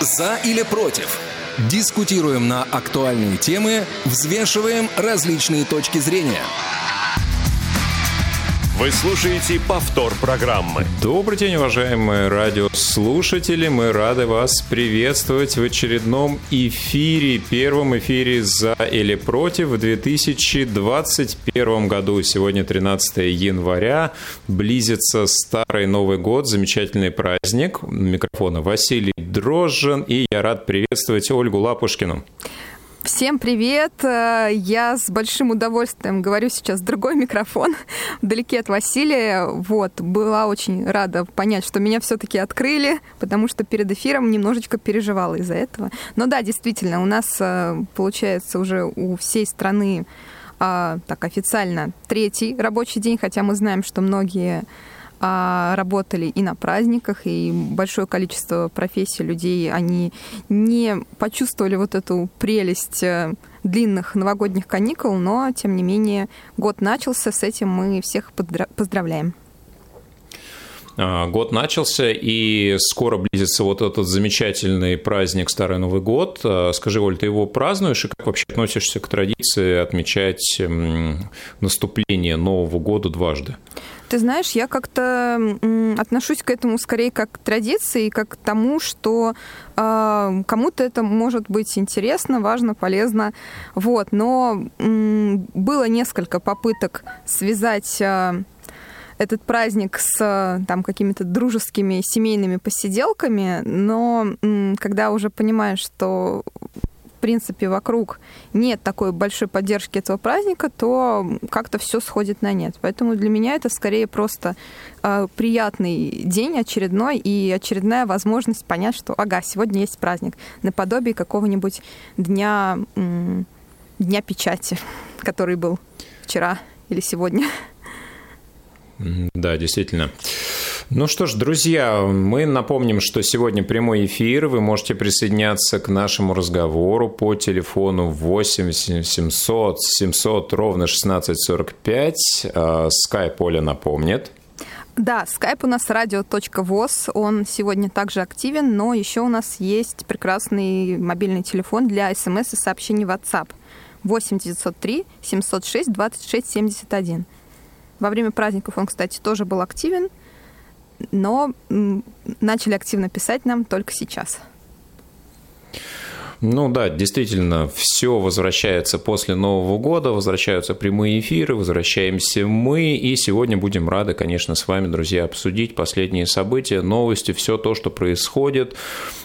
За или против? Дискутируем на актуальные темы, взвешиваем различные точки зрения – вы слушаете повтор программы. Добрый день, уважаемые радиослушатели. Мы рады вас приветствовать в очередном эфире, первом эфире «За или против» в 2021 году. Сегодня 13 января. Близится Старый Новый год, замечательный праздник. Микрофона Василий Дрожжин. И я рад приветствовать Ольгу Лапушкину. Всем привет! Э, я с большим удовольствием говорю сейчас другой микрофон, вдалеке от Василия. Вот, была очень рада понять, что меня все-таки открыли, потому что перед эфиром немножечко переживала из-за этого. Но да, действительно, у нас э, получается уже у всей страны а, так официально третий рабочий день, хотя мы знаем, что многие а, работали и на праздниках, и большое количество профессий людей, они не почувствовали вот эту прелесть э, длинных новогодних каникул, но, тем не менее, год начался, с этим мы всех поздравляем. А, год начался, и скоро близится вот этот замечательный праздник Старый Новый год. А, скажи, Оль, ты его празднуешь, и как вообще относишься к традиции отмечать наступление Нового года дважды? Ты знаешь, я как-то отношусь к этому скорее как к традиции, как к тому, что э, кому-то это может быть интересно, важно, полезно. Вот. Но э, было несколько попыток связать э, этот праздник с там какими-то дружескими семейными посиделками, но когда уже понимаешь, что принципе, вокруг нет такой большой поддержки этого праздника, то как-то все сходит на нет. Поэтому для меня это скорее просто э, приятный день очередной и очередная возможность понять, что, ага, сегодня есть праздник, наподобие какого-нибудь дня, э, дня печати, который был вчера или сегодня. Да, действительно. Ну что ж, друзья, мы напомним, что сегодня прямой эфир. Вы можете присоединяться к нашему разговору по телефону 8 700 700 ровно 1645. Скайп Оля напомнит. Да, скайп у нас радио.воз, он сегодня также активен, но еще у нас есть прекрасный мобильный телефон для смс и сообщений WhatsApp 8 903 706 26 71. Во время праздников он, кстати, тоже был активен, но начали активно писать нам только сейчас. Ну да, действительно, все возвращается после Нового года, возвращаются прямые эфиры, возвращаемся мы, и сегодня будем рады, конечно, с вами, друзья, обсудить последние события, новости, все то, что происходит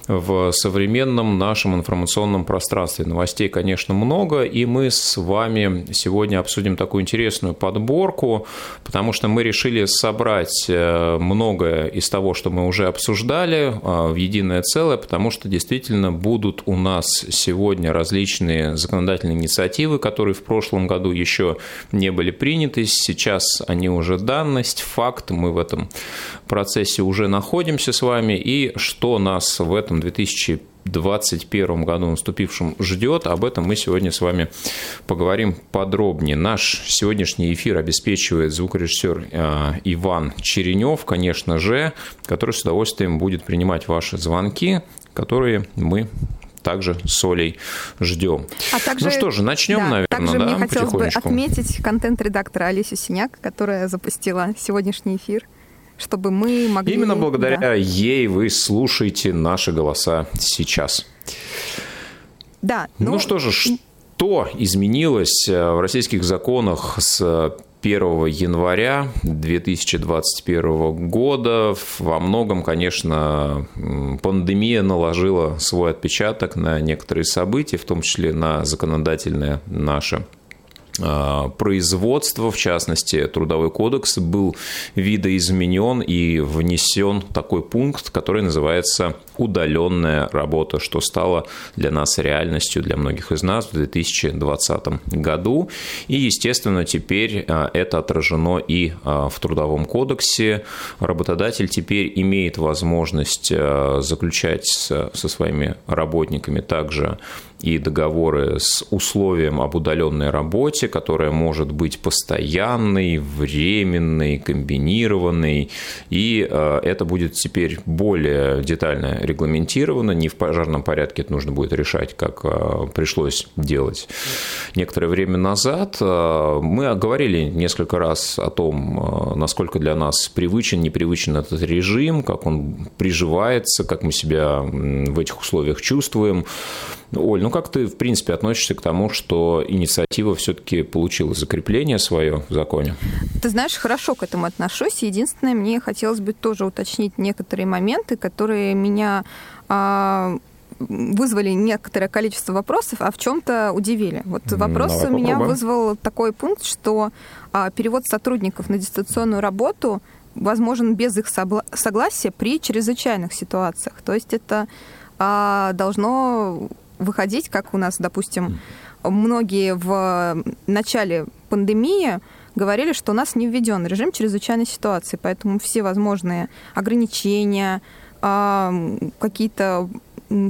в современном нашем информационном пространстве. Новостей, конечно, много, и мы с вами сегодня обсудим такую интересную подборку, потому что мы решили собрать э, многое из того, что мы уже обсуждали, э, в единое целое, потому что действительно будут у нас нас сегодня различные законодательные инициативы, которые в прошлом году еще не были приняты. Сейчас они уже данность, факт. Мы в этом процессе уже находимся с вами. И что нас в этом 2000 2021 году наступившем ждет. Об этом мы сегодня с вами поговорим подробнее. Наш сегодняшний эфир обеспечивает звукорежиссер э, Иван Черенев, конечно же, который с удовольствием будет принимать ваши звонки, которые мы также с Олей ждем. А также, ну что же, начнем, да, наверное, также да, мне хотелось бы отметить контент-редактора Алисию Синяк, которая запустила сегодняшний эфир чтобы мы могли... Именно благодаря да. ей вы слушаете наши голоса сейчас. Да. Ну, ну что же, что изменилось э, в российских законах с 1 января 2021 года. Во многом, конечно, пандемия наложила свой отпечаток на некоторые события, в том числе на законодательное наше а, производства, в частности, Трудовой кодекс был видоизменен и внесен такой пункт, который называется удаленная работа, что стало для нас реальностью, для многих из нас в 2020 году. И, естественно, теперь а, это отражено и а, в Трудовом кодексе. Работодатель теперь имеет возможность заключать со своими работниками также и договоры с условием об удаленной работе, которая может быть постоянной, временной, комбинированной, и это будет теперь более детально регламентировано, не в пожарном порядке это нужно будет решать, как э, пришлось делать некоторое время назад. Э, мы говорили несколько раз о том, насколько для нас привычен, непривычен этот режим, как он приживается, как мы себя в этих условиях чувствуем. Оль, ну как ты, в принципе, относишься к тому, что инициатива все-таки получила закрепление свое в законе? Ты знаешь, хорошо к этому отношусь. Единственное, мне хотелось бы тоже уточнить некоторые моменты, которые меня а, вызвали некоторое количество вопросов, а в чем-то удивили. Вот вопрос Давай у меня вызвал такой пункт, что а, перевод сотрудников на дистанционную работу возможен без их согласия при чрезвычайных ситуациях. То есть это а, должно выходить, как у нас, допустим, многие в начале пандемии говорили, что у нас не введен режим чрезвычайной ситуации, поэтому все возможные ограничения, а, какие-то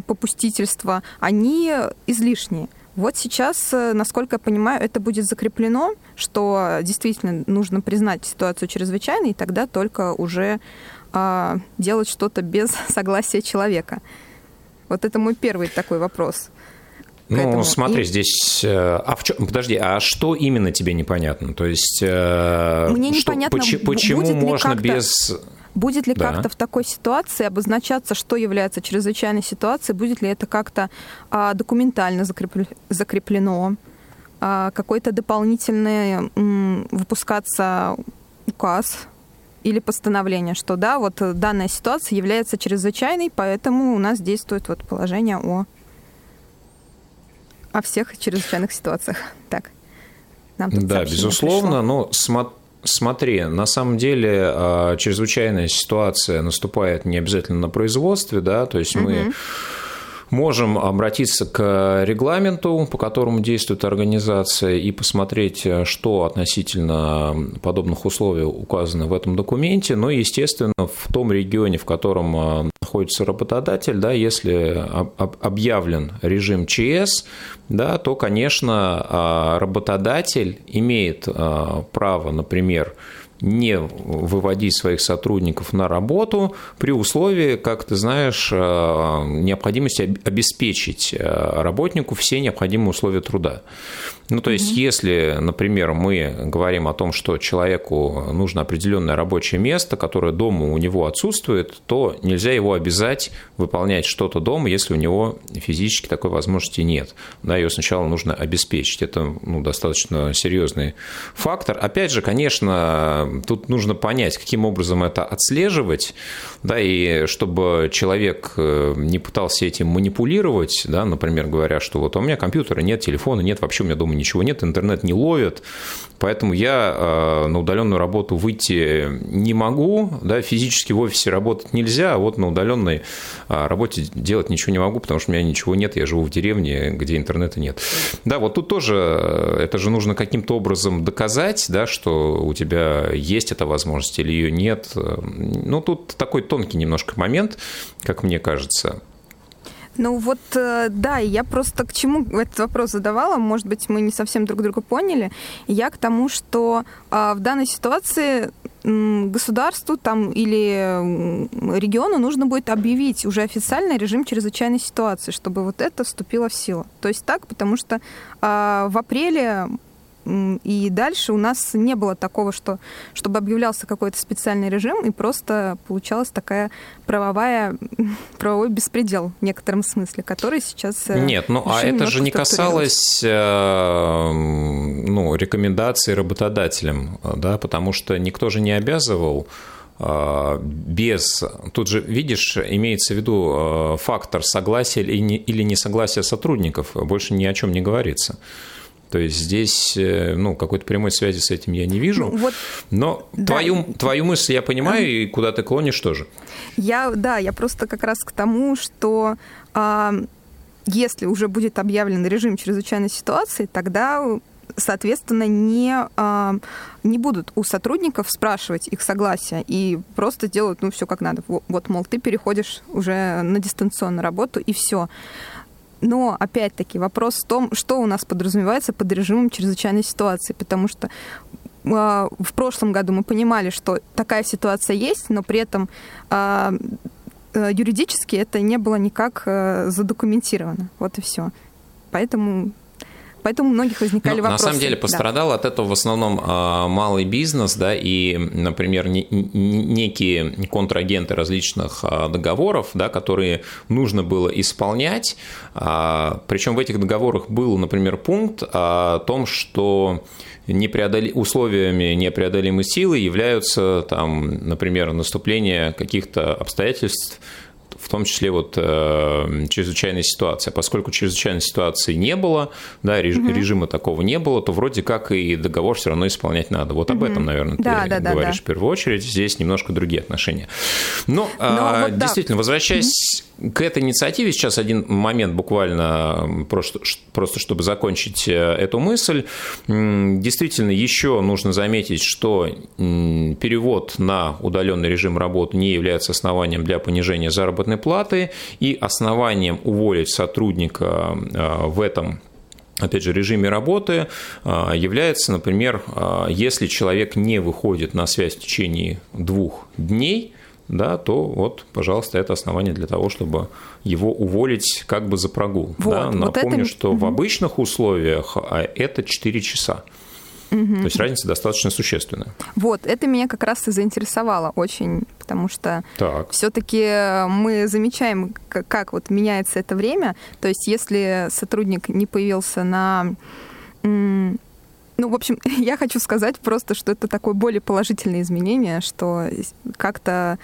попустительства, они излишние. Вот сейчас, насколько я понимаю, это будет закреплено, что действительно нужно признать ситуацию чрезвычайной, и тогда только уже а, делать что-то без согласия человека. Вот это мой первый такой вопрос. Ну, этому. смотри, и... здесь... Э, а в чем... Подожди, а что именно тебе непонятно? То есть... Э, Мне что, непонятно, поч... почему будет можно без... Будет ли да. как-то в такой ситуации обозначаться, что является чрезвычайной ситуацией? Будет ли это как-то а, документально закреплено? А, какой-то дополнительный м, выпускаться указ или постановление, что да, вот данная ситуация является чрезвычайной, поэтому у нас действует вот положение о, о всех чрезвычайных ситуациях. Так. Нам да, безусловно, пришло. но смотри Смотри, на самом деле а, чрезвычайная ситуация наступает не обязательно на производстве, да, то есть мы угу можем обратиться к регламенту, по которому действует организация, и посмотреть, что относительно подобных условий указано в этом документе. Но, естественно, в том регионе, в котором а, находится работодатель, да, если объявлен режим ЧС, да, то, конечно, а, работодатель имеет а, право, например, не выводить своих сотрудников на работу при условии, как ты знаешь, э, необходимости обеспечить э, работнику все необходимые условия труда. Ну, то есть, mm-hmm. если, например, мы говорим о том, что человеку нужно определенное рабочее место, которое дома у него отсутствует, то нельзя его обязать выполнять что-то дома, если у него физически такой возможности нет. Да, ее сначала нужно обеспечить. Это ну, достаточно серьезный фактор. Опять же, конечно, тут нужно понять, каким образом это отслеживать, да, и чтобы человек э, не пытался этим манипулировать, да, например, говоря, что вот у меня компьютера нет, телефона нет, вообще у меня дома ничего нет, интернет не ловит, поэтому я э, на удаленную работу выйти не могу, да, физически в офисе работать нельзя, а вот на удаленной э, работе делать ничего не могу, потому что у меня ничего нет, я живу в деревне, где интернета нет. Да, вот тут тоже э, это же нужно каким-то образом доказать, да, что у тебя есть эта возможность или ее нет. Ну, тут такой тонкий немножко момент, как мне кажется. Ну вот, э, да, я просто к чему этот вопрос задавала, может быть, мы не совсем друг друга поняли. Я к тому, что а, в данной ситуации государству там или региону нужно будет объявить уже официальный режим чрезвычайной ситуации, чтобы вот это вступило в силу. То есть так, потому что а, в апреле и дальше у нас не было такого, что, чтобы объявлялся какой-то специальный режим, и просто получалась такая правовая, правовой беспредел в некотором смысле, который сейчас... Э, Нет, ну а это же не касалось э, ну, рекомендаций работодателям, да, потому что никто же не обязывал э, без... Тут же, видишь, имеется в виду фактор согласия или несогласия сотрудников, больше ни о чем не говорится. То есть здесь э, ну, какой-то прямой связи с этим я не вижу. Ну, вот, Но да. твою, твою мысль я понимаю, и куда ты клонишь тоже. Я, да, я просто как раз к тому, что а, если уже будет объявлен режим чрезвычайной ситуации, тогда соответственно, не, а, не будут у сотрудников спрашивать их согласия и просто делают, ну, все как надо. Вот, мол, ты переходишь уже на дистанционную работу, и все. Но, опять-таки, вопрос в том, что у нас подразумевается под режимом чрезвычайной ситуации, потому что а, в прошлом году мы понимали, что такая ситуация есть, но при этом а, э, юридически это не было никак э, задокументировано. Вот и все. Поэтому поэтому у многих возникали ну, вопросы. На самом деле пострадал да. от этого в основном а, малый бизнес, да, и, например, некие контрагенты различных а, договоров, да, которые нужно было исполнять. А, Причем в этих договорах был, например, пункт о том, что непреодоли... условиями непреодолимой силы являются, там, например, наступление каких-то обстоятельств, в том числе вот э, чрезвычайная ситуация. Поскольку чрезвычайной ситуации не было, да, реж, угу. режима такого не было, то вроде как и договор все равно исполнять надо. Вот угу. об этом, наверное, да, ты да, говоришь да, да. в первую очередь. Здесь немножко другие отношения. Но, Но э, вот действительно, да. возвращаясь угу. к этой инициативе, сейчас один момент буквально просто, просто чтобы закончить э, эту мысль. Действительно, еще нужно заметить, что перевод на удаленный режим работы не является основанием для понижения заработной заработной платы, и основанием уволить сотрудника э, в этом опять же, режиме работы э, является, например, э, если человек не выходит на связь в течение двух дней, да, то вот, пожалуйста, это основание для того, чтобы его уволить как бы за прогул. Вот, да. Напомню, вот это... что в обычных условиях это 4 часа. Угу. То есть разница достаточно существенная. Вот, это меня как раз и заинтересовало очень, потому что все-таки мы замечаем, как, как вот меняется это время. То есть если сотрудник не появился на ну, в общем, я хочу сказать просто, что это такое более положительное изменение, что как-то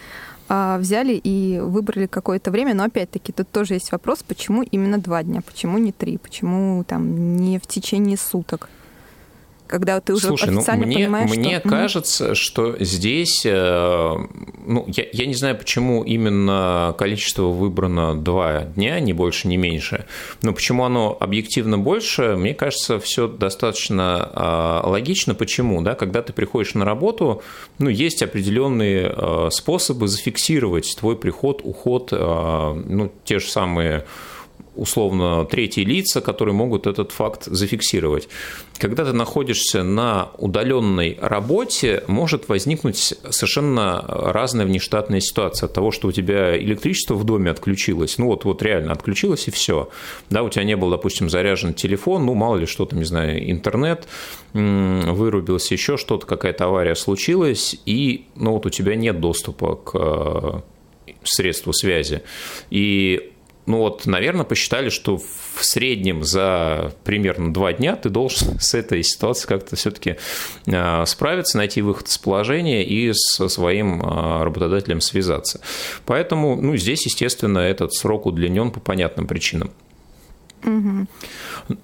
э, взяли и выбрали какое-то время, но опять-таки тут тоже есть вопрос, почему именно два дня, почему не три, почему там не в течение суток когда ты уже Слушай, ну, официально ну, мне, понимаешь, мне что... кажется, что здесь, э, ну, я, я не знаю, почему именно количество выбрано два дня, не больше, не меньше, но почему оно объективно больше, мне кажется, все достаточно э, логично. Почему? Да? Когда ты приходишь на работу, ну, есть определенные э, способы зафиксировать твой приход, уход, ну, те же самые условно третьи лица, которые могут этот факт зафиксировать. Когда ты находишься на удаленной работе, может возникнуть совершенно разная внештатная ситуация от того, что у тебя электричество в доме отключилось, ну вот, вот реально отключилось и все. Да, у тебя не был, допустим, заряжен телефон, ну мало ли что там, не знаю, интернет вырубился, еще что-то, какая-то авария случилась, и ну вот у тебя нет доступа к э, средству связи. И ну вот, наверное, посчитали, что в среднем за примерно два дня ты должен с этой ситуацией как-то все-таки а, справиться, найти выход из положения и со своим а, работодателем связаться. Поэтому, ну, здесь, естественно, этот срок удлинен по понятным причинам. Угу.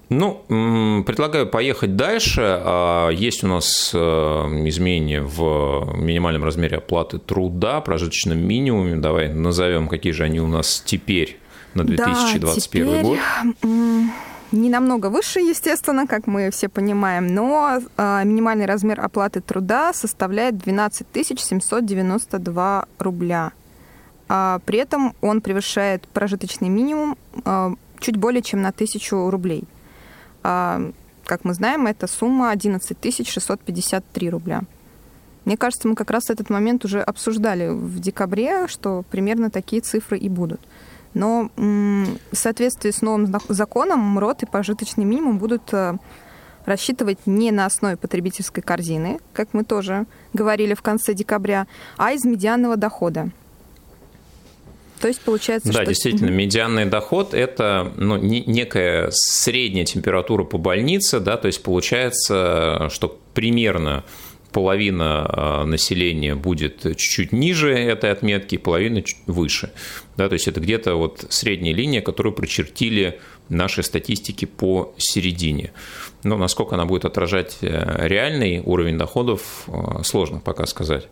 Ну, предлагаю поехать дальше. А, есть у нас изменения в минимальном размере оплаты труда, прожиточном минимуме. Давай назовем, какие же они у нас теперь на 2021 да, год? Не намного выше, естественно, как мы все понимаем, но э, минимальный размер оплаты труда составляет 12 792 рубля. А при этом он превышает прожиточный минимум э, чуть более чем на тысячу рублей. А, как мы знаем, эта сумма 11 653 рубля. Мне кажется, мы как раз этот момент уже обсуждали в декабре, что примерно такие цифры и будут. Но в соответствии с новым законом МРОД и пожиточный минимум будут э, рассчитывать не на основе потребительской корзины, как мы тоже говорили в конце декабря, а из медианного дохода. То есть получается, да, что... действительно, медианный доход – это ну, некая средняя температура по больнице, да, то есть получается, что примерно половина а, населения будет чуть-чуть ниже этой отметки, половина чуть выше. Да, то есть это где-то вот средняя линия, которую прочертили наши статистики по середине. Но насколько она будет отражать э, реальный уровень доходов, э, сложно пока сказать.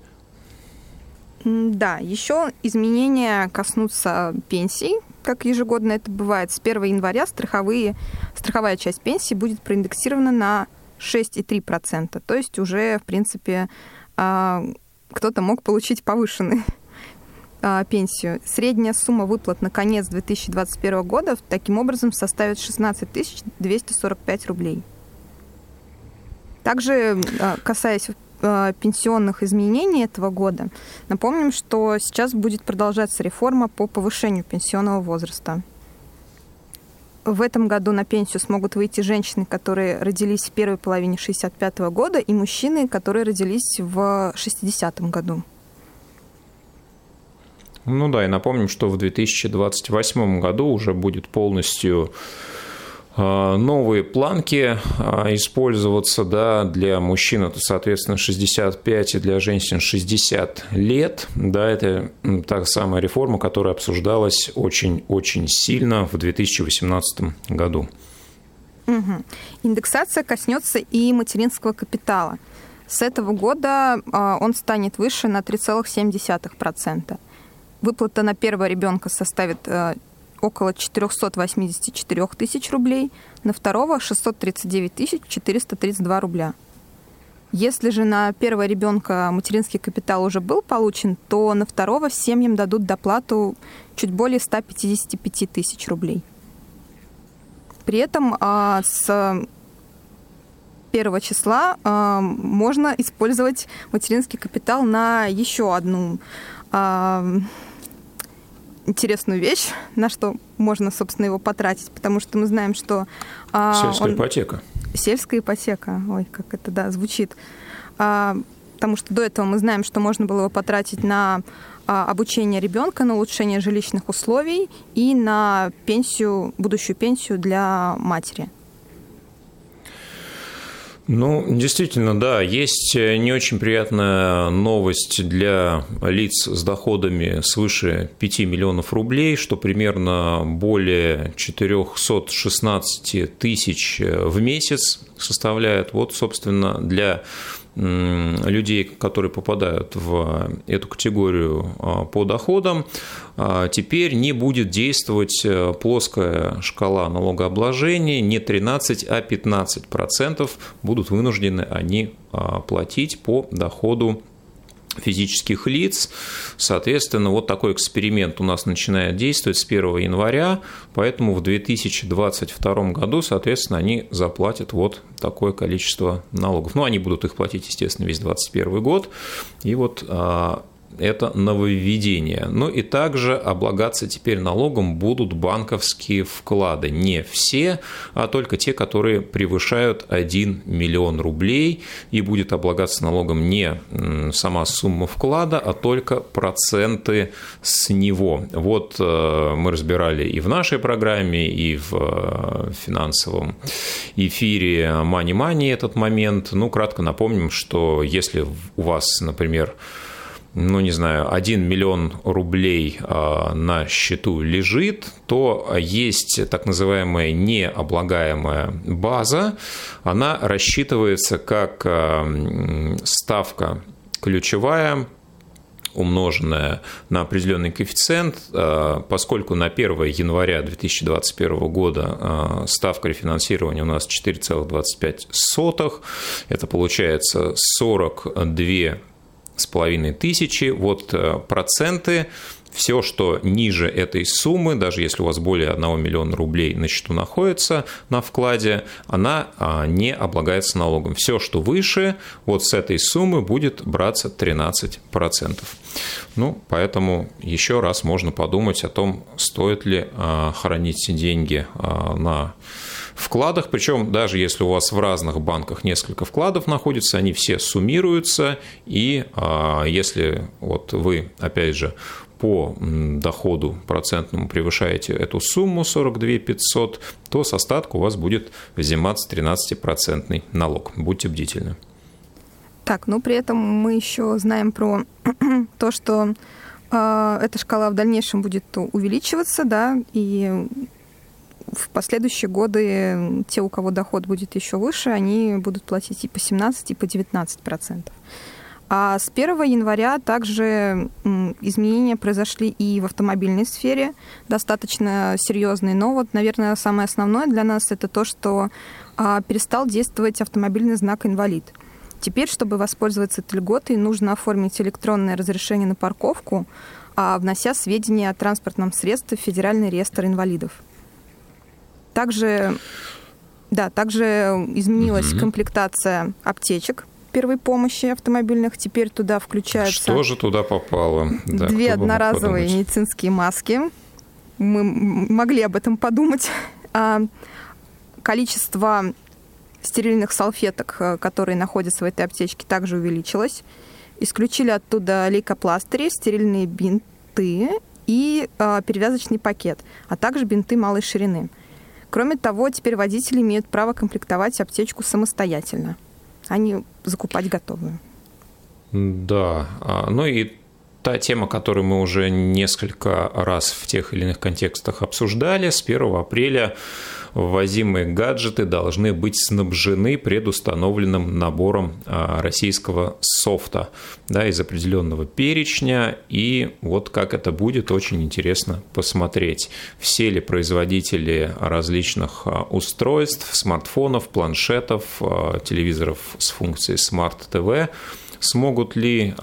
Да, еще изменения коснутся пенсий, как ежегодно это бывает. С 1 января страховые, страховая часть пенсии будет проиндексирована на 6,3%. То есть уже, в принципе, а, кто-то мог получить повышенный а, пенсию. Средняя сумма выплат на конец 2021 года таким образом составит 16 245 рублей. Также, а, касаясь а, пенсионных изменений этого года, напомним, что сейчас будет продолжаться реформа по повышению пенсионного возраста. В этом году на пенсию смогут выйти женщины, которые родились в первой половине 65 года, и мужчины, которые родились в 60 году. Ну да, и напомним, что в 2028 году уже будет полностью а, новые планки а, использоваться да, для мужчин это, соответственно, 65 и для женщин 60 лет. Да, это та самая реформа, которая обсуждалась очень-очень сильно в 2018 году. Угу. Индексация коснется и материнского капитала. С этого года а, он станет выше на 3,7%. Выплата на первого ребенка составит э, около 484 тысяч рублей, на второго 639 тысяч 432 рубля. Если же на первого ребенка материнский капитал уже был получен, то на второго семьям дадут доплату чуть более 155 тысяч рублей. При этом а, с первого числа а, можно использовать материнский капитал на еще одну а, интересную вещь, на что можно, собственно, его потратить, потому что мы знаем, что... А, Сельская он... ипотека. Сельская ипотека. Ой, как это, да, звучит. А, потому что до этого мы знаем, что можно было его потратить на а, обучение ребенка, на улучшение жилищных условий и на пенсию, будущую пенсию для матери. Ну, действительно, да, есть э, не очень приятная новость для лиц с доходами свыше 5 миллионов рублей, что примерно более 416 тысяч э, в месяц составляет. Вот, собственно, для людей, которые попадают в эту категорию а, по доходам, а, теперь не будет действовать э, плоская шкала налогообложения, не 13, а 15 процентов будут вынуждены они а, платить по доходу физических лиц. Соответственно, вот такой эксперимент у нас начинает действовать с 1 января, поэтому в 2022 году, соответственно, они заплатят вот такое количество налогов. Ну, они будут их платить, естественно, весь 2021 год. И вот а, это нововведение. Ну и также облагаться теперь налогом будут банковские вклады. Не все, а только те, которые превышают 1 миллион рублей. И будет облагаться налогом не сама сумма вклада, а только проценты с него. Вот э, мы разбирали и в нашей программе, и в э, финансовом эфире Money Money этот момент. Ну, кратко напомним, что если у вас, например, ну, не знаю, 1 миллион рублей а, на счету лежит, то есть так называемая необлагаемая база. Она рассчитывается как а, ставка ключевая умноженная на определенный коэффициент, а, поскольку на 1 января 2021 года ставка рефинансирования у нас 4,25, это получается 42 с половиной тысячи. Вот э, проценты все, что ниже этой суммы, даже если у вас более 1 миллиона рублей на счету находится на вкладе, она а, не облагается налогом. Все, что выше, вот с этой суммы будет браться 13%. Ну, поэтому еще раз можно подумать о том, стоит ли а, хранить деньги а, на вкладах, причем даже если у вас в разных банках несколько вкладов находится, они все суммируются, и а, если вот вы, опять же, по доходу процентному превышаете эту сумму 42 500, то с остатка у вас будет взиматься 13% налог. Будьте бдительны. Так, ну при этом мы еще знаем про то, что э, эта шкала в дальнейшем будет увеличиваться, да, и в последующие годы те, у кого доход будет еще выше, они будут платить и по 17, и по 19 процентов. А с 1 января также изменения произошли и в автомобильной сфере, достаточно серьезные. Но вот, наверное, самое основное для нас это то, что а, перестал действовать автомобильный знак «инвалид». Теперь, чтобы воспользоваться этой льготой, нужно оформить электронное разрешение на парковку, а, внося сведения о транспортном средстве в Федеральный реестр инвалидов. Также, да, также изменилась угу. комплектация аптечек первой помощи автомобильных. Теперь туда включаются... Что же туда попало? Да, две одноразовые медицинские маски. Мы могли об этом подумать. А количество стерильных салфеток, э, которые находятся в этой аптечке, также увеличилось. Исключили оттуда лейкопластыри, стерильные бинты и э, перевязочный пакет, а также бинты малой ширины. Кроме того, теперь водители имеют право комплектовать аптечку самостоятельно, а не закупать готовую. Да, а, ну и та тема, которую мы уже несколько раз в тех или иных контекстах обсуждали, с 1 апреля ввозимые гаджеты должны быть снабжены предустановленным набором а, российского софта да, из определенного перечня. И вот как это будет, очень интересно посмотреть. Все ли производители различных а, устройств, смартфонов, планшетов, а, телевизоров с функцией Smart TV смогут ли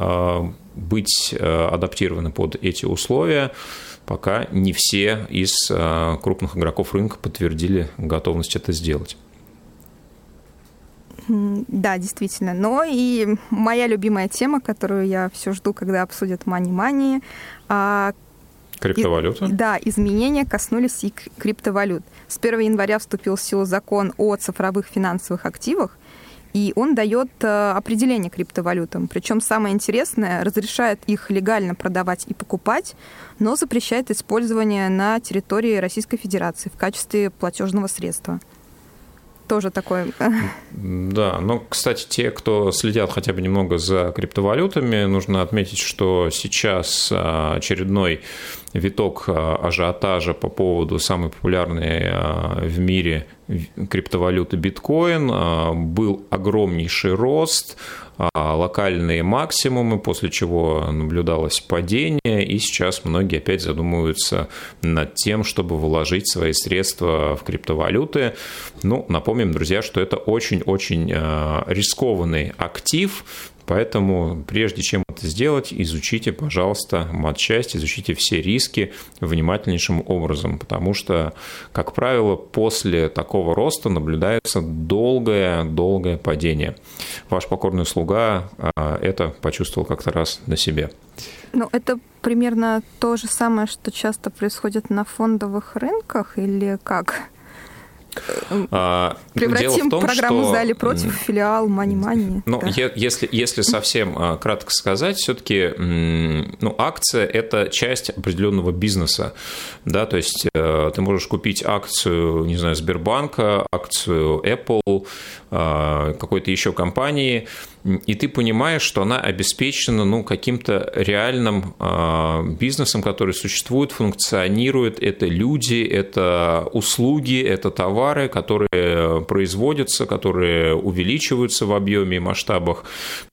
быть адаптированы под эти условия пока не все из э, крупных игроков рынка подтвердили готовность это сделать. Да, действительно. Но и моя любимая тема, которую я все жду, когда обсудят мани-мани, Криптовалюта? да, изменения коснулись и криптовалют. С 1 января вступил в силу закон о цифровых финансовых активах, и он дает э, определение криптовалютам. Причем самое интересное, разрешает их легально продавать и покупать, но запрещает использование на территории Российской Федерации в качестве платежного средства тоже такой. Да, но, кстати, те, кто следят хотя бы немного за криптовалютами, нужно отметить, что сейчас а, очередной виток а, ажиотажа по поводу самой популярной а, в мире криптовалюты биткоин. Был огромнейший рост, локальные максимумы, после чего наблюдалось падение, и сейчас многие опять задумываются над тем, чтобы вложить свои средства в криптовалюты. Ну, напомним, друзья, что это очень-очень рискованный актив, Поэтому прежде чем это сделать, изучите, пожалуйста, матчасть, изучите все риски внимательнейшим образом, потому что, как правило, после такого роста наблюдается долгое-долгое падение. Ваш покорный слуга а, это почувствовал как-то раз на себе. Ну, это примерно то же самое, что часто происходит на фондовых рынках или как? А, Превратим том, программу что... «Сдали против» филиал «Мани-мани». Ну, да. если, если совсем а, кратко сказать, все-таки ну, акция – это часть определенного бизнеса. Да? То есть э, ты можешь купить акцию, не знаю, Сбербанка, акцию Apple, а, какой-то еще компании – и ты понимаешь, что она обеспечена ну, каким-то реальным э, бизнесом, который существует, функционирует. Это люди, это услуги, это товары, которые производятся, которые увеличиваются в объеме и масштабах.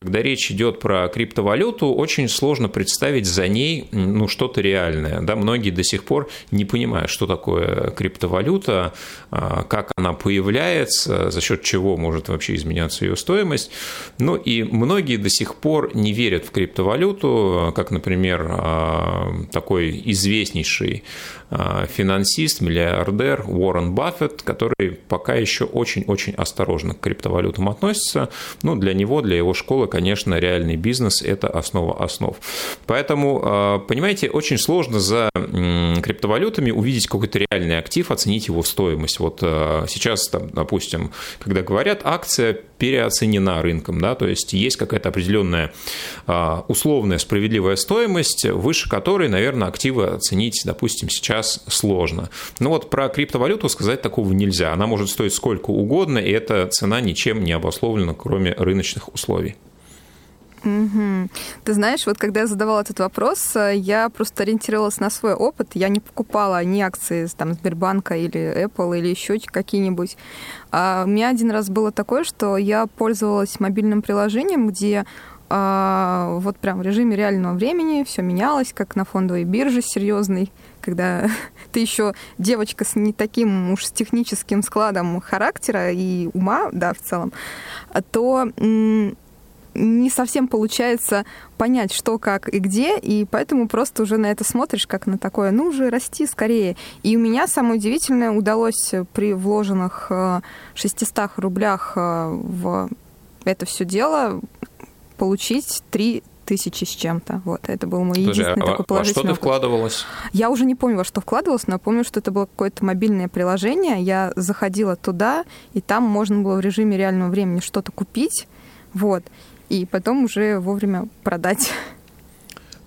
Когда речь идет про криптовалюту, очень сложно представить за ней ну, что-то реальное. Да? Многие до сих пор не понимают, что такое криптовалюта, э, как она появляется, за счет чего может вообще изменяться ее стоимость. Ну и многие до сих пор не верят в криптовалюту, как, например, а, такой известнейший финансист, миллиардер Уоррен Баффет, который пока еще очень-очень осторожно к криптовалютам относится. Ну, для него, для его школы, конечно, реальный бизнес – это основа основ. Поэтому, а, понимаете, очень сложно за криптовалютами увидеть какой-то реальный актив, оценить его стоимость. Вот сейчас, там, допустим, когда говорят, акция переоценена рынком, да, то есть есть какая-то определенная условная справедливая стоимость, выше которой, наверное, активы оценить, допустим, сейчас сложно. Но вот про криптовалюту сказать такого нельзя. Она может стоить сколько угодно, и эта цена ничем не обусловлена, кроме рыночных условий. Угу. Ты знаешь, вот когда я задавала этот вопрос, э, я просто ориентировалась на свой опыт. Я не покупала ни акции там, Сбербанка или Apple или еще какие-нибудь. А у меня один раз было такое, что я пользовалась мобильным приложением, где а, вот прям в режиме реального времени все менялось, как на фондовой бирже серьезной, когда ты еще девочка с не таким уж с техническим складом характера и ума, да, в целом, то не совсем получается понять, что, как и где, и поэтому просто уже на это смотришь, как на такое, ну уже расти скорее. И у меня самое удивительное удалось при вложенных 600 э, рублях э, в это все дело получить 3 тысячи с чем-то. Вот, это был мой Слушай, единственный а такой положительный во что ты вкладывалась? Я уже не помню, во что вкладывалась, но помню, что это было какое-то мобильное приложение. Я заходила туда, и там можно было в режиме реального времени что-то купить. Вот и потом уже вовремя продать.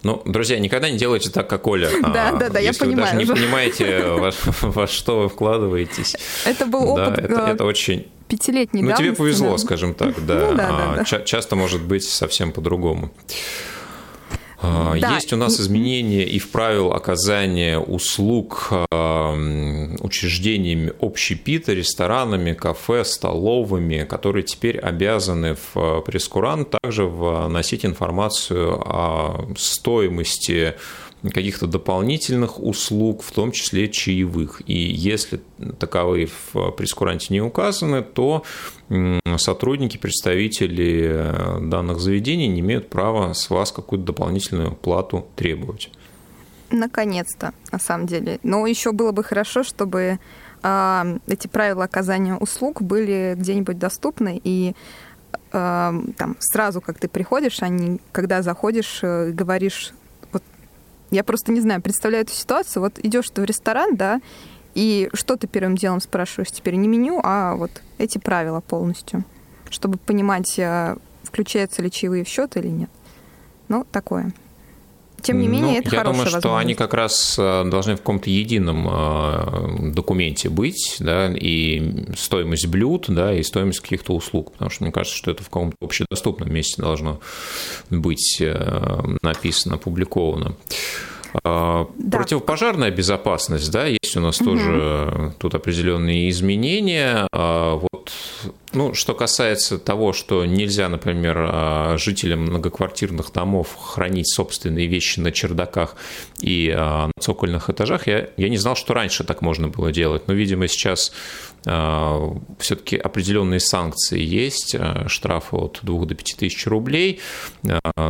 Ну, друзья, никогда не делайте так, как Оля. Да, а, да, да, я понимаю. Если вы даже не понимаете, во, во что вы вкладываетесь. Это был опыт. Да, это, э, это очень пятилетний Ну, тебе повезло, скажем так, да. Ну, да, да, да. Часто может быть совсем по-другому. А, да. Есть у нас изменения и в правил оказания услуг а, учреждениями общепита, ресторанами, кафе, столовыми, которые теперь обязаны в а, прескурант также вносить информацию о стоимости каких-то дополнительных услуг, в том числе чаевых. И если таковые в прескуранте не указаны, то сотрудники, представители э, данных заведений не имеют права с вас какую-то дополнительную плату требовать. Наконец-то, на самом деле. Но еще было бы хорошо, чтобы э, эти правила оказания услуг были где-нибудь доступны и э, там сразу, как ты приходишь, не когда заходишь, э, говоришь я просто не знаю, представляю эту ситуацию. Вот идешь ты в ресторан, да, и что ты первым делом спрашиваешь? Теперь не меню, а вот эти правила полностью, чтобы понимать, а, включаются ли чаевые в счет или нет. Ну, такое. Тем не менее, ну, это я хорошая думаю, что они как раз э, должны в каком-то едином э, документе быть, да, и стоимость блюд, да, и стоимость каких-то услуг, потому что мне кажется, что это в каком-то общедоступном месте должно быть э, написано, опубликовано. Да. Противопожарная безопасность, да, есть у нас угу. тоже тут определенные изменения. А вот ну, что касается того, что нельзя, например, а, жителям многоквартирных домов хранить собственные вещи на чердаках и а, на цокольных этажах, я, я не знал, что раньше так можно было делать. Но, видимо, сейчас а, все-таки определенные санкции есть, штрафы от 2 до 5 тысяч рублей.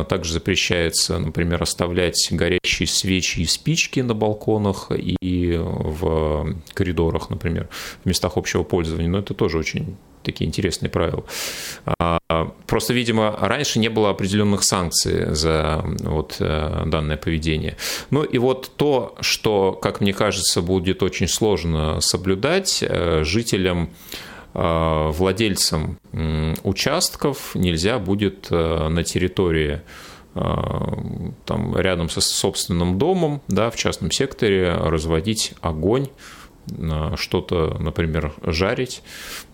Также запрещается, например, оставлять горящие свечи и спички на балконах и в коридорах, например, в местах общего пользования. Но это тоже очень такие интересные правила. А, просто, видимо, раньше не было определенных санкций за вот э, данное поведение. Ну и вот то, что, как мне кажется, будет очень сложно соблюдать э, жителям э, владельцам участков нельзя будет на территории там, рядом со собственным домом, да, в частном секторе разводить огонь что-то, например, жарить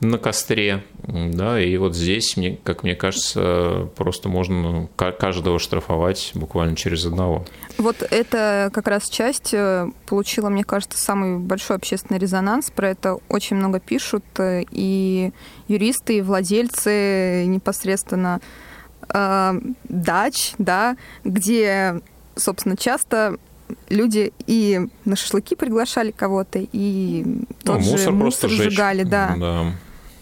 на костре, да, и вот здесь, мне, как мне кажется, просто можно каждого штрафовать буквально через одного. Вот это как раз часть э, получила, мне кажется, самый большой общественный резонанс, про это очень много пишут, э, и юристы, и владельцы непосредственно э, дач, да, где, собственно, часто люди и на шашлыки приглашали кого-то, и ну, тот ну, же мусор сжигали, да. да.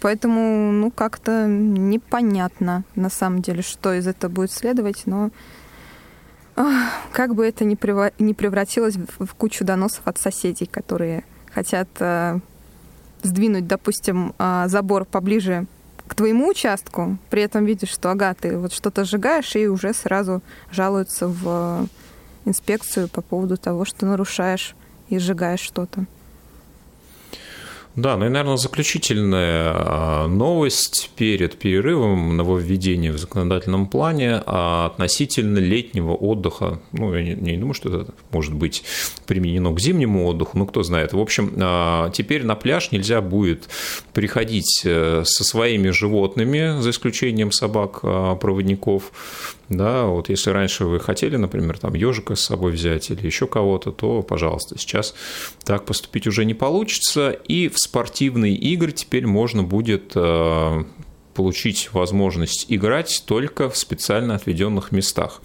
Поэтому, ну, как-то непонятно, на самом деле, что из этого будет следовать, но как бы это ни, превратилось в кучу доносов от соседей, которые хотят э, сдвинуть, допустим, э, забор поближе к твоему участку, при этом видишь, что, ага, ты вот что-то сжигаешь, и уже сразу жалуются в инспекцию по поводу того, что нарушаешь и сжигаешь что-то. Да, ну и, наверное, заключительная а, новость перед перерывом нововведения в законодательном плане а, относительно летнего отдыха. Ну, я не, не думаю, что это может быть применено к зимнему отдыху, ну, кто знает. В общем, а, теперь на пляж нельзя будет приходить э, со своими животными, за исключением собак-проводников, да, вот если раньше вы хотели, например, там ежика с собой взять или еще кого-то, то, пожалуйста, сейчас так поступить уже не получится. И в спортивные игры теперь можно будет э, получить возможность играть только в специально отведенных местах.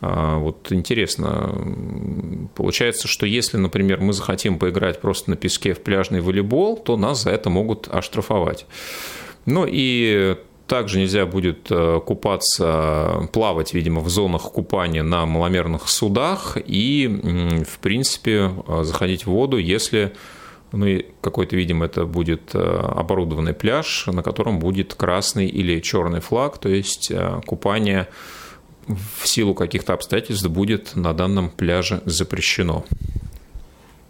А, вот интересно, получается, что если, например, мы захотим поиграть просто на песке в пляжный волейбол, то нас за это могут оштрафовать. Ну и также нельзя будет купаться, плавать, видимо, в зонах купания на маломерных судах и, в принципе, заходить в воду, если ну и какой-то, видимо, это будет оборудованный пляж, на котором будет красный или черный флаг, то есть купание в силу каких-то обстоятельств будет на данном пляже запрещено.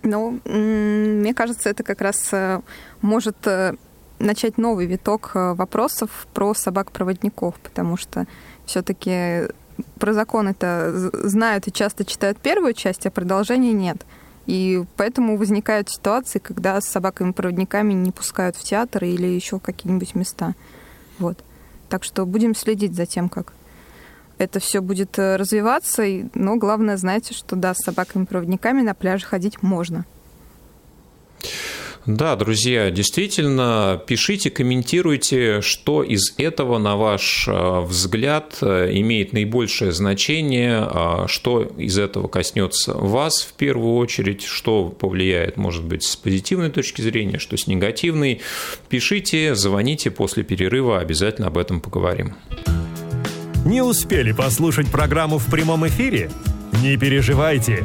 Ну, мне кажется, это как раз э, может э, начать новый виток э, вопросов про собак-проводников, потому что все-таки про закон это знают и часто читают первую часть, а продолжения нет. И поэтому возникают ситуации, когда с собаками-проводниками не пускают в театр или еще какие-нибудь места. Вот. Так что будем следить за тем, как это все будет э, развиваться. Но главное, знаете, что да, с собаками-проводниками на пляже ходить можно. Да, друзья, действительно, пишите, комментируйте, что из этого, на ваш э, взгляд, э, имеет наибольшее значение, а что из этого коснется вас в первую очередь, что повлияет, может быть, с позитивной точки зрения, что с негативной. Пишите, звоните после перерыва, обязательно об этом поговорим. Не успели послушать программу в прямом эфире? Не переживайте.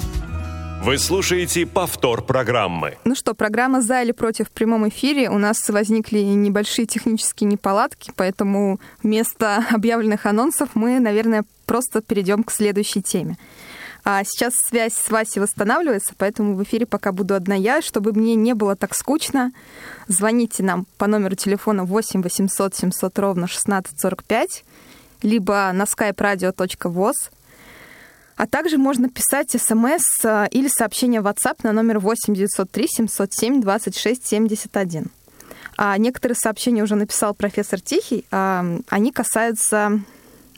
Вы слушаете повтор программы. Ну что, программа «За или против» в прямом эфире. У нас возникли небольшие технические неполадки, поэтому вместо объявленных анонсов мы, наверное, просто перейдем к следующей теме. А сейчас связь с Васей восстанавливается, поэтому в эфире пока буду одна я. Чтобы мне не было так скучно, звоните нам по номеру телефона 8 800 700 ровно 1645 либо на skype-radio.voz. А также можно писать смс э, или сообщение в WhatsApp на номер 8 903 707 26 71. А некоторые сообщения уже написал профессор Тихий. А они касаются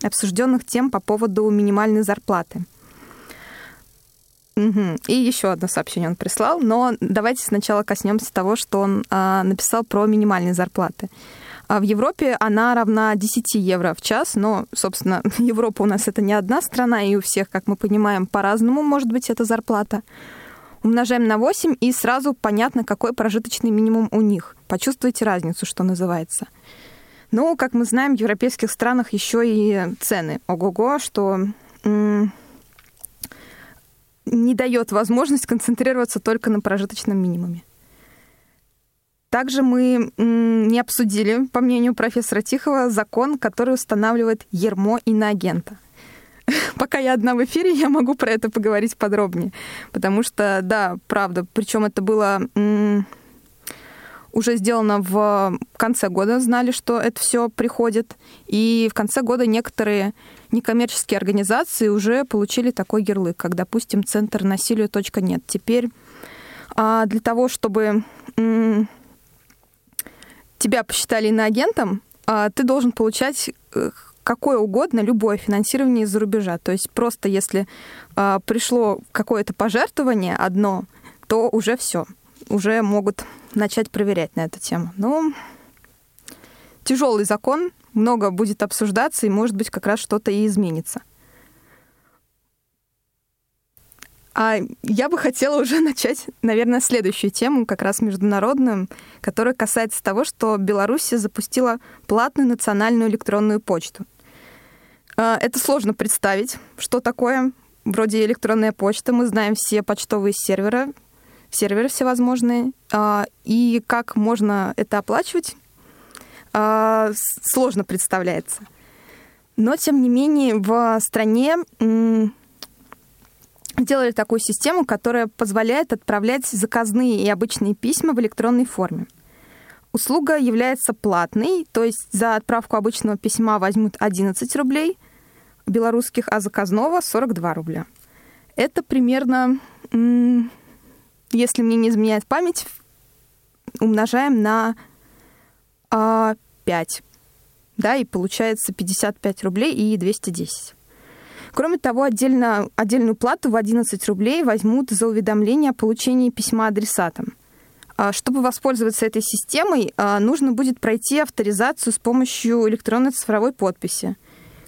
обсужденных тем по поводу минимальной зарплаты. Угу. И еще одно сообщение он прислал, но давайте сначала коснемся того, что он а, написал про минимальные зарплаты. А в Европе она равна 10 евро в час, но, собственно, Европа у нас это не одна страна, и у всех, как мы понимаем, по-разному может быть эта зарплата. Умножаем на 8, и сразу понятно, какой прожиточный минимум у них. Почувствуйте разницу, что называется. Ну, как мы знаем, в европейских странах еще и цены. Ого-го, что не дает возможность концентрироваться только на прожиточном минимуме. Также мы не обсудили, по мнению профессора Тихова, закон, который устанавливает ермо иноагента. Пока я одна в эфире, я могу про это поговорить подробнее. Потому что, да, правда, причем это было уже сделано в конце года, знали, что это все приходит. И в конце года некоторые некоммерческие организации уже получили такой ярлык, как, допустим, Центр насилию .нет. Теперь а, для того, чтобы тебя посчитали иноагентом, а ты должен получать э, какое угодно, любое финансирование из-за рубежа. То есть просто если а, пришло какое-то пожертвование одно, то уже все, уже могут начать проверять на эту тему. Ну, тяжелый закон, много будет обсуждаться, и, может быть, как раз что-то и изменится. А я бы хотела уже начать, наверное, следующую тему, как раз международную, которая касается того, что Беларусь запустила платную национальную электронную почту. А, это сложно представить, что такое. Вроде электронная почта, мы знаем все почтовые серверы, серверы всевозможные, а, и как можно это оплачивать, а, сложно представляется. Но, тем не менее, в стране сделали такую систему, которая позволяет отправлять заказные и обычные письма в электронной форме. Услуга является платной, то есть за отправку обычного письма возьмут 11 рублей белорусских, а заказного 42 рубля. Это примерно, если мне не изменяет память, умножаем на 5. да, и получается 55 рублей и 210. Кроме того, отдельно, отдельную плату в 11 рублей возьмут за уведомление о получении письма адресатам. А, чтобы воспользоваться этой системой, а, нужно будет пройти авторизацию с помощью электронной цифровой подписи.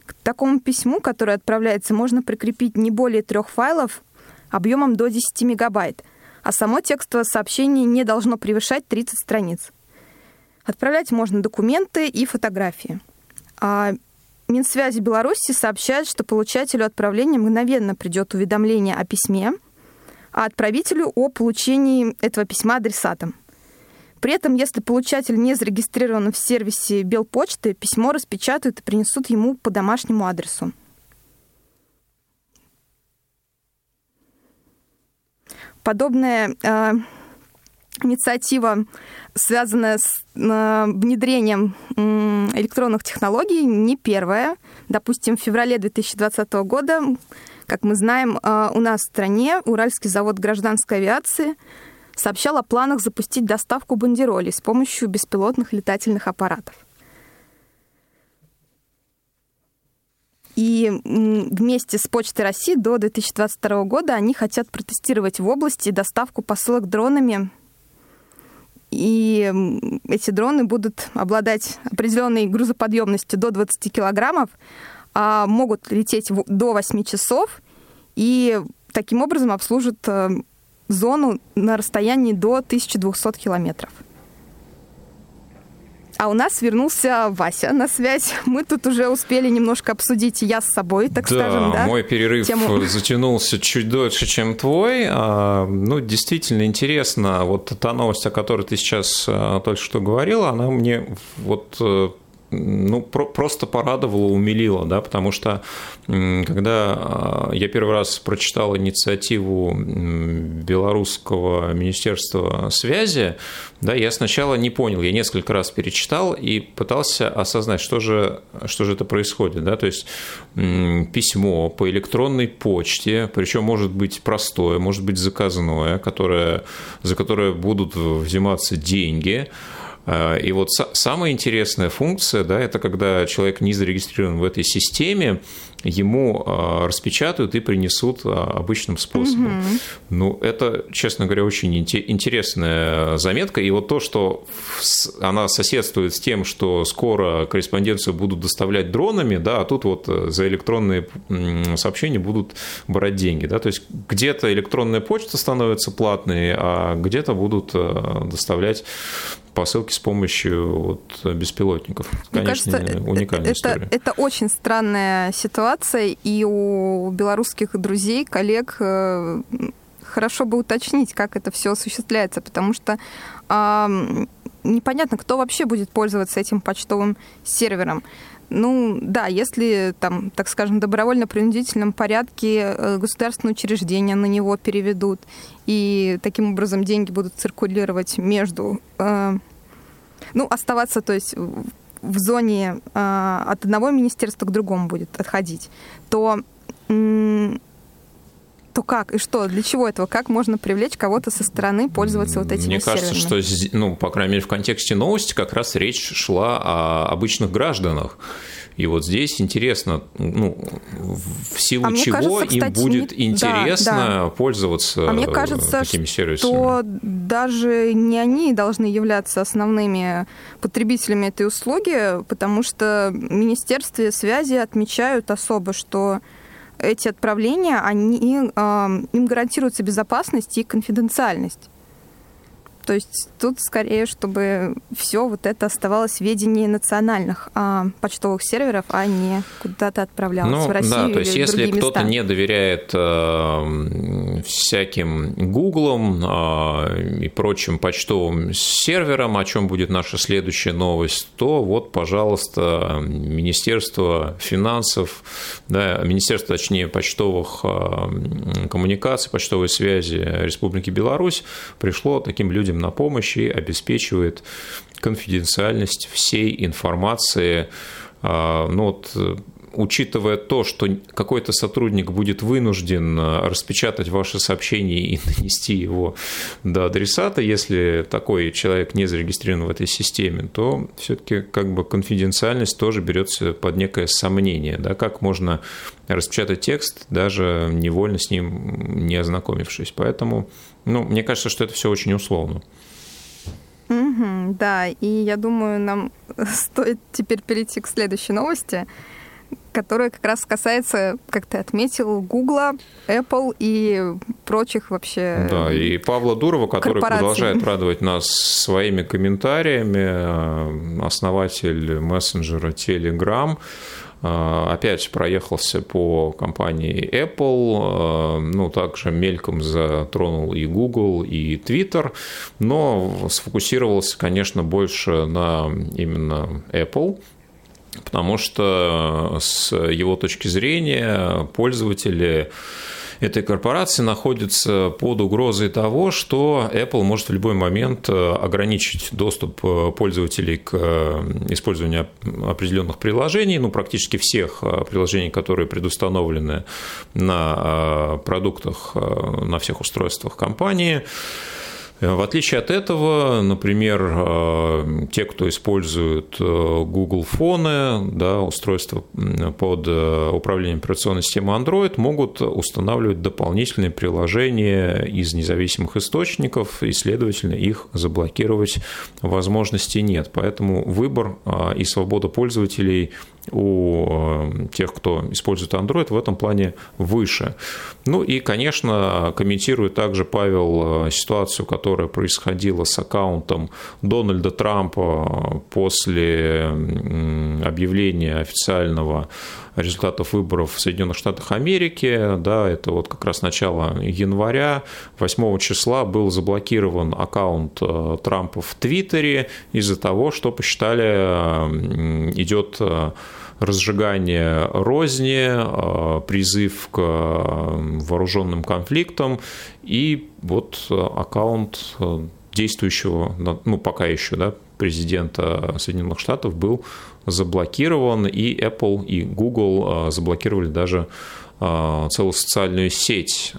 К такому письму, которое отправляется, можно прикрепить не более трех файлов объемом до 10 мегабайт, а само текстовое сообщение не должно превышать 30 страниц. Отправлять можно документы и фотографии. Минсвязи Беларуси сообщает, что получателю отправления мгновенно придет уведомление о письме, а отправителю о получении этого письма адресатом. При этом, если получатель не зарегистрирован в сервисе Белпочты, письмо распечатают и принесут ему по домашнему адресу. Подобная э, инициатива, связанная с э, внедрением электронных технологий, не первая. Допустим, в феврале 2020 года, как мы знаем, э, у нас в стране Уральский завод гражданской авиации сообщал о планах запустить доставку бандеролей с помощью беспилотных летательных аппаратов. И вместе с Почтой России до 2022 года они хотят протестировать в области доставку посылок дронами. И эти дроны будут обладать определенной грузоподъемностью до 20 килограммов, а могут лететь до 8 часов и таким образом обслужат э, зону на расстоянии до 1200 километров. А у нас вернулся Вася на связь. Мы тут уже успели немножко обсудить я с собой, так да, скажем, да? мой перерыв тему... затянулся чуть дольше, чем твой. А, ну, действительно интересно. Вот та новость, о которой ты сейчас а, только что говорила, она мне вот э, ну, про просто порадовало, умилило, да, потому что когда а, я первый раз прочитал инициативу Белорусского министерства связи, да, я сначала не понял, я несколько раз перечитал и пытался осознать, что же, что же это происходит, да, то есть письмо по электронной почте, причем может быть простое, может быть заказное, которое, за которое будут взиматься деньги, и вот самая интересная функция, да, это когда человек не зарегистрирован в этой системе, ему э, распечатают и принесут э, обычным способом. Угу. Ну, это, честно говоря, очень интересная заметка. И вот то, что она соседствует с тем, что скоро корреспонденцию будут доставлять дронами, да, а тут вот за электронные сообщения будут брать деньги. Да, то есть где-то электронная почта становится платной, а где-то будут доставлять посылки с помощью вот беспилотников. Мне Конечно, кажется, уникальная это, история. Это очень странная ситуация, и у белорусских друзей, коллег э, хорошо бы уточнить, как это все осуществляется, потому что э, непонятно, кто вообще будет пользоваться этим почтовым сервером. Ну, да, если там, так скажем, добровольно-принудительном порядке э, государственные учреждения на него переведут, и таким образом деньги будут циркулировать между... Э, ну, оставаться, то есть в зоне э, от одного министерства к другому будет отходить, то то как и что, для чего этого, как можно привлечь кого-то со стороны пользоваться вот этими Мне кажется, серверами? что, ну, по крайней мере, в контексте новости как раз речь шла о обычных гражданах. И вот здесь интересно, ну, в силу а чего кажется, им кстати, будет не... интересно да, да. пользоваться а мне кажется, такими сервисами. Что даже не они должны являться основными потребителями этой услуги, потому что в Министерстве связи отмечают особо, что эти отправления, они, э, им гарантируется безопасность и конфиденциальность. То есть тут скорее, чтобы все вот это оставалось в ведении национальных а, почтовых серверов, а не куда-то отправлялось ну, в Россию. Да, то есть если кто-то не доверяет э, всяким Гуглам э, и прочим почтовым серверам, о чем будет наша следующая новость, то вот, пожалуйста, Министерство финансов, да, Министерство, точнее, почтовых э, коммуникаций, почтовой связи Республики Беларусь пришло таким людям людям на помощь и обеспечивает конфиденциальность всей информации. А, ну, вот, учитывая то, что какой-то сотрудник будет вынужден распечатать ваше сообщение и нанести его до адресата, если такой человек не зарегистрирован в этой системе, то все-таки как бы конфиденциальность тоже берется под некое сомнение. Да? Как можно распечатать текст, даже невольно с ним не ознакомившись. Поэтому, ну, мне кажется, что это все очень условно. Угу, да, и я думаю, нам стоит теперь перейти к следующей новости, которая как раз касается, как ты отметил, Гугла, Apple и прочих вообще Да, и Павла Дурова, который продолжает радовать нас своими комментариями, основатель мессенджера Telegram, опять проехался по компании Apple, а, ну, также мельком затронул и Google, и Twitter, но сфокусировался, конечно, больше на именно Apple, потому что с его точки зрения пользователи этой корпорации находится под угрозой того, что Apple может в любой момент э, ограничить доступ э, пользователей к э, использованию определенных приложений, ну, практически всех приложений, которые предустановлены на продуктах, на всех устройствах компании. В отличие от этого, например, э, те, кто использует э, Google фоны, да, устройства под э, управлением операционной системы Android, могут устанавливать дополнительные приложения из независимых источников, и, следовательно, их заблокировать возможности нет. Поэтому выбор и свобода пользователей у э, тех, кто использует Android, в этом плане выше. Ну и, конечно, комментирует также Павел э, ситуацию, которая происходила с аккаунтом Дональда Трампа после объявления официального результатов выборов в Соединенных Штатах Америки. Да, это вот как раз начало января. 8 числа был заблокирован аккаунт э, Трампа в Твиттере из-за того, что посчитали идет разжигание розни, э, призыв к э, вооруженным конфликтам и вот аккаунт действующего, ну пока еще, да, президента Соединенных Штатов был заблокирован, и Apple, и Google заблокировали даже целую социальную сеть,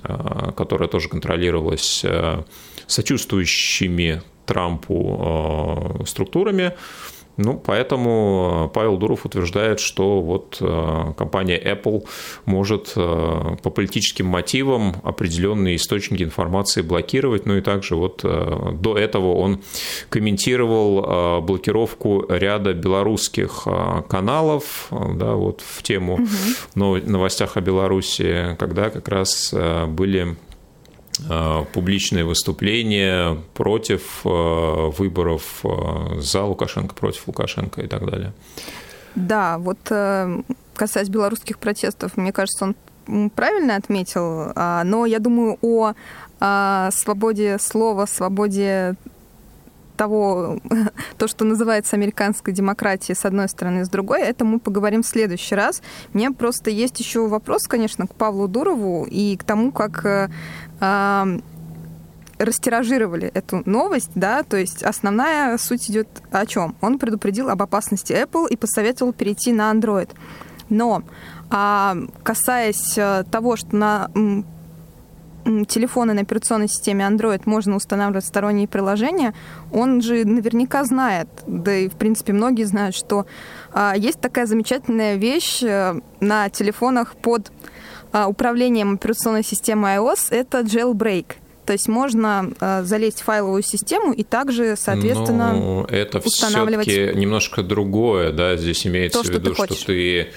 которая тоже контролировалась сочувствующими Трампу структурами. Ну, поэтому Павел Дуров утверждает, что вот э, компания Apple может э, по политическим мотивам определенные источники информации блокировать. Ну и также вот э, до этого он комментировал блокировку ряда белорусских каналов, да, вот в тему угу. новостях о Беларуси, когда как раз были Э, публичные выступления против э, выборов э, за Лукашенко, против Лукашенко и так далее. Да, вот касаясь белорусских протестов, мне кажется, он правильно отметил, а, но я думаю о свободе слова, свободе того, то, что называется американской демократией, с одной стороны, с другой, это мы поговорим в следующий раз. Мне просто есть еще вопрос, конечно, к Павлу Дурову и к тому, как э, растиражировали эту новость, да, то есть основная суть идет о чем? Он предупредил об опасности Apple и посоветовал перейти на Android. Но а, касаясь э, того, что на телефоны на операционной системе Android можно устанавливать сторонние приложения, он же наверняка знает, да и в принципе многие знают, что а, есть такая замечательная вещь а, на телефонах под управлением операционной системы iOS, это jailbreak. То есть можно э, залезть в файловую систему и также, соответственно, ну, это устанавливать... все-таки немножко другое, да, здесь имеется то, в виду, что ты, что ты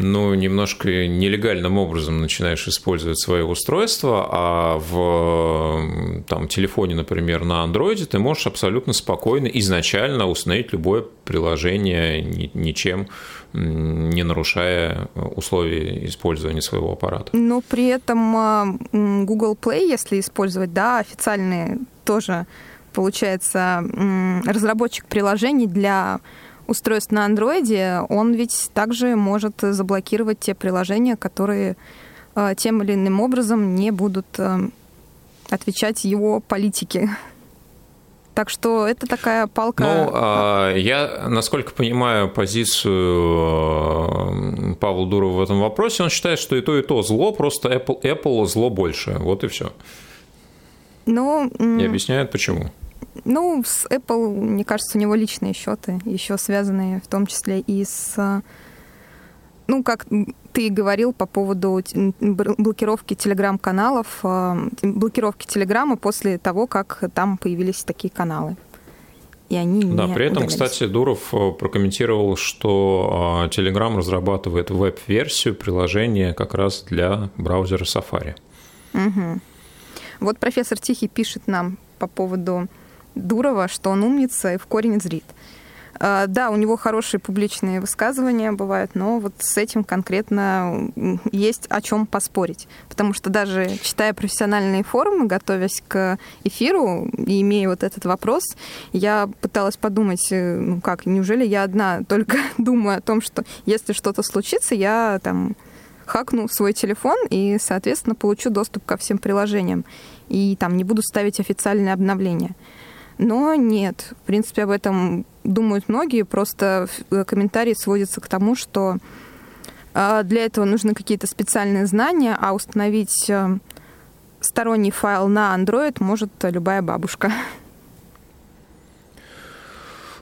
ну, немножко нелегальным образом начинаешь использовать свое устройство, а в там, телефоне, например, на андроиде ты можешь абсолютно спокойно изначально установить любое приложение ничем не нарушая условия использования своего аппарата. Но при этом а, Google Play, если использовать, да, официальные тоже получается разработчик приложений для устройств на андроиде, он ведь также может заблокировать те приложения, которые э, тем или иным образом не будут э, отвечать его политике. Так что это такая палка. Ну, а, я, насколько понимаю позицию Павла Дурова в этом вопросе, он считает, что и то, и то зло, просто Apple, Apple зло больше. Вот и все. Ну, и объясняет, почему. Ну, с Apple, мне кажется, у него личные счеты, еще связанные в том числе и с ну, как ты говорил по поводу блокировки телеграм-каналов, а, блокировки телеграма после того, как там появились такие каналы. И они да, при этом, удалялись. кстати, Дуров э, прокомментировал, что Telegram разрабатывает веб-версию приложения как раз для браузера Safari. Угу. Вот профессор Тихий пишет нам по поводу Дурова, что он умница и в корень зрит. А, да, у него хорошие публичные высказывания бывают, но вот с этим конкретно есть о чем поспорить. Потому что даже читая профессиональные форумы, готовясь к эфиру и имея вот этот вопрос, я пыталась подумать, э, ну как, неужели я одна только думаю о том, что если что-то случится, я там хакну свой телефон и, соответственно, получу доступ ко всем приложениям. И там не буду ставить официальные обновления. Но нет, в принципе, об этом думают многие, просто э, комментарии сводятся к тому, что а, для этого нужны какие-то специальные знания, а установить э, сторонний файл на Android может любая бабушка.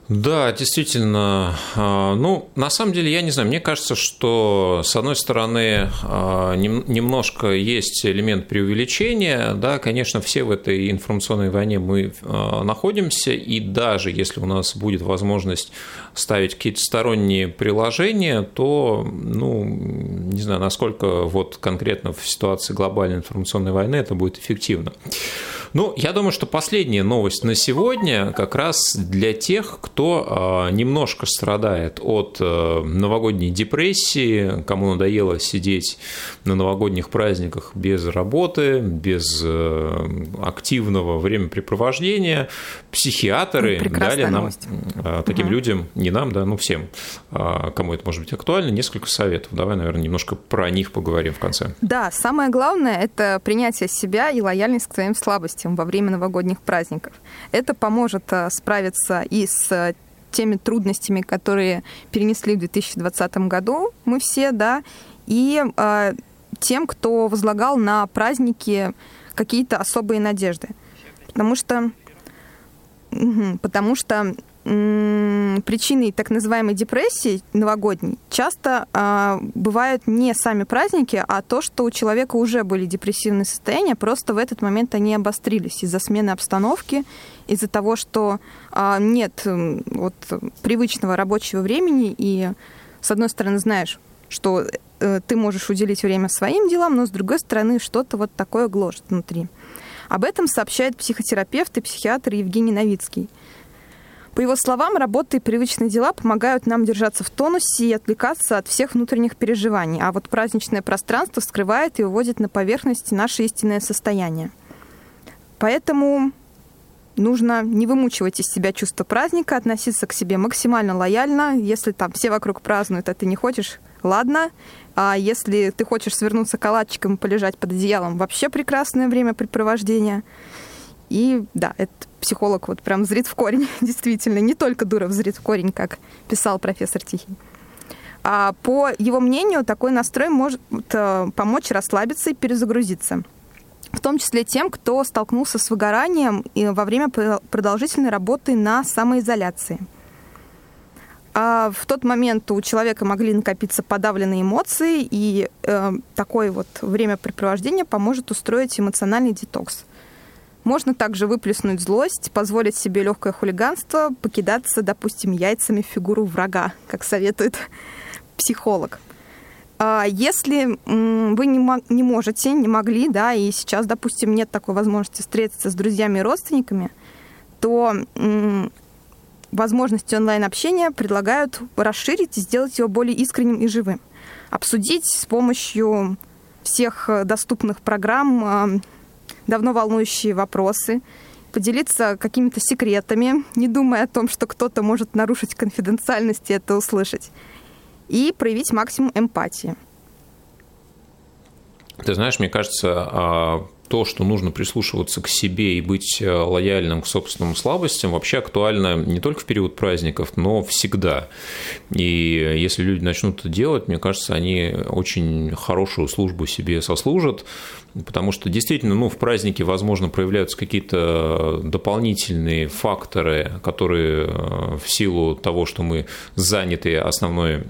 Да, действительно. А, ну, на самом деле, я не знаю, мне кажется, что, с одной стороны, а, немножко есть элемент преувеличения. Да, конечно, все в этой информационной войне мы а, находимся, и даже если у нас будет возможность ставить какие-то сторонние приложения, то, ну, не знаю, насколько вот конкретно в ситуации глобальной информационной войны это будет эффективно. Ну, я думаю, что последняя новость на сегодня как раз для тех, кто а, немножко страдает от э, новогодней депрессии, кому надоело сидеть на новогодних праздниках без работы, без э, активного времяпрепровождения. Психиатры ну, дали нам, новость. А, таким угу. людям, не нам, да, ну всем, а, кому это может быть актуально, несколько советов. Давай, наверное, немножко про них поговорим в конце. Да, самое главное – это принятие себя и лояльность к своим слабостям во время новогодних праздников. Это поможет э, справиться и с теми трудностями, которые перенесли в 2020 году мы все, да, и э, тем, кто возлагал на праздники какие-то особые надежды. Потому что, потому что причиной так называемой депрессии новогодней часто э, бывают не сами праздники, а то, что у человека уже были депрессивные состояния, просто в этот момент они обострились из-за смены обстановки, из-за того, что э, нет э, вот, привычного рабочего времени, и с одной стороны знаешь, что э, ты можешь уделить время своим делам, но с другой стороны что-то вот такое гложет внутри. Об этом сообщает психотерапевт и психиатр Евгений Новицкий. По его словам, работа и привычные дела помогают нам держаться в тонусе и отвлекаться от всех внутренних переживаний, а вот праздничное пространство скрывает и выводит на поверхность наше истинное состояние. Поэтому нужно не вымучивать из себя чувство праздника, относиться к себе максимально лояльно. Если там все вокруг празднуют, а ты не хочешь, ладно. А если ты хочешь свернуться калачиком и полежать под одеялом, вообще прекрасное времяпрепровождение. И да, этот психолог вот прям зрит в корень, действительно, не только Дуров зрит в корень, как писал профессор Тихий. А по его мнению, такой настрой может э, помочь расслабиться и перезагрузиться. В том числе тем, кто столкнулся с выгоранием во время продолжительной работы на самоизоляции. А в тот момент у человека могли накопиться подавленные эмоции, и э, такое вот времяпрепровождение поможет устроить эмоциональный детокс. Можно также выплеснуть злость, позволить себе легкое хулиганство, покидаться, допустим, яйцами в фигуру врага, как советует психолог. А если вы не, можете, не могли, да, и сейчас, допустим, нет такой возможности встретиться с друзьями и родственниками, то возможности онлайн-общения предлагают расширить и сделать его более искренним и живым. Обсудить с помощью всех доступных программ давно волнующие вопросы, поделиться какими-то секретами, не думая о том, что кто-то может нарушить конфиденциальность и это услышать, и проявить максимум эмпатии. Ты знаешь, мне кажется, а, то, что нужно прислушиваться к себе и быть э, лояльным к собственным слабостям, вообще актуально не только в период праздников, но всегда. И если люди начнут это делать, мне кажется, они очень хорошую службу себе сослужат, потому что действительно, ну, в празднике, возможно, проявляются какие-то дополнительные факторы, которые э, в силу того, что мы заняты основной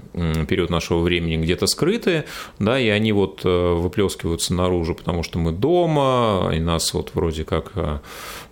период нашего времени где-то скрыты, да, и они вот э, выплескиваются наружу, потому что мы дома, и нас вот вроде как э,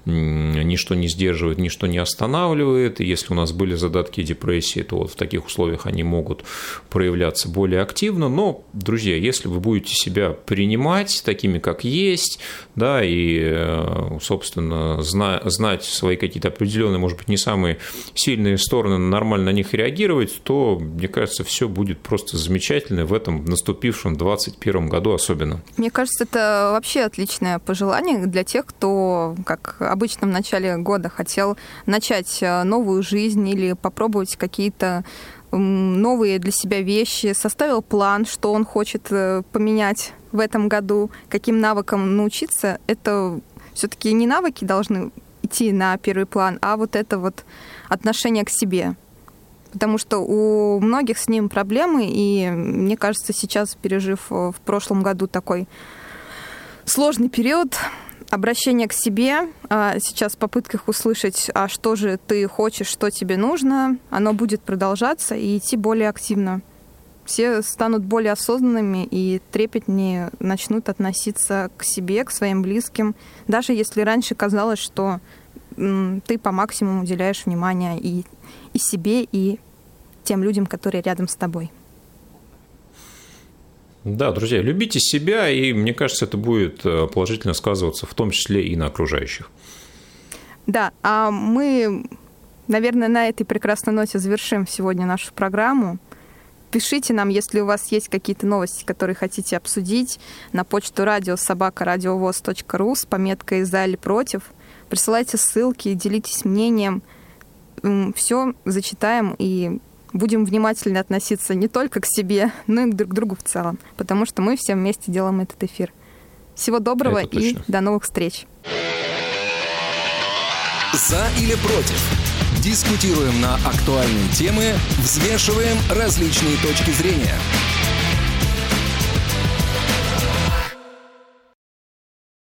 ничто не сдерживает, ничто не останавливает. И если у нас были задатки депрессии, то вот в таких условиях они могут проявляться более активно. Но, друзья, если вы будете себя принимать такими, как есть, да, и, э, собственно, знать свои какие-то определенные, может быть, не самые сильные стороны, нормально на них реагировать, то, мне кажется, все будет просто замечательно в этом наступившем 2021 году особенно. Мне кажется, это вообще отличное пожелание для тех, кто, как обычном начале года хотел начать э, новую жизнь или попробовать какие-то новые для себя вещи, составил план, что он хочет э, поменять в этом году, каким навыкам научиться, это все-таки не навыки должны идти на первый план, а вот это вот отношение к себе. Потому что у многих с ним проблемы, и мне кажется, сейчас, пережив э, в прошлом году такой сложный период, обращение к себе, а сейчас в попытках услышать, а что же ты хочешь, что тебе нужно, оно будет продолжаться и идти более активно. Все станут более осознанными и трепетнее начнут относиться к себе, к своим близким, даже если раньше казалось, что ты по максимуму уделяешь внимание и, и себе, и тем людям, которые рядом с тобой. Да, друзья, любите себя, и мне кажется, это будет э, положительно сказываться в том числе и на окружающих. Да, а мы, наверное, на этой прекрасной ноте завершим сегодня нашу программу. Пишите нам, если у вас есть какие-то новости, которые хотите обсудить, на почту радиособакарадиовоз.ру с пометкой «За или против». Присылайте ссылки, делитесь мнением. Все зачитаем и будем внимательно относиться не только к себе, но и друг к другу в целом, потому что мы все вместе делаем этот эфир. Всего доброго и до новых встреч. За или против? Дискутируем на актуальные темы, взвешиваем различные точки зрения –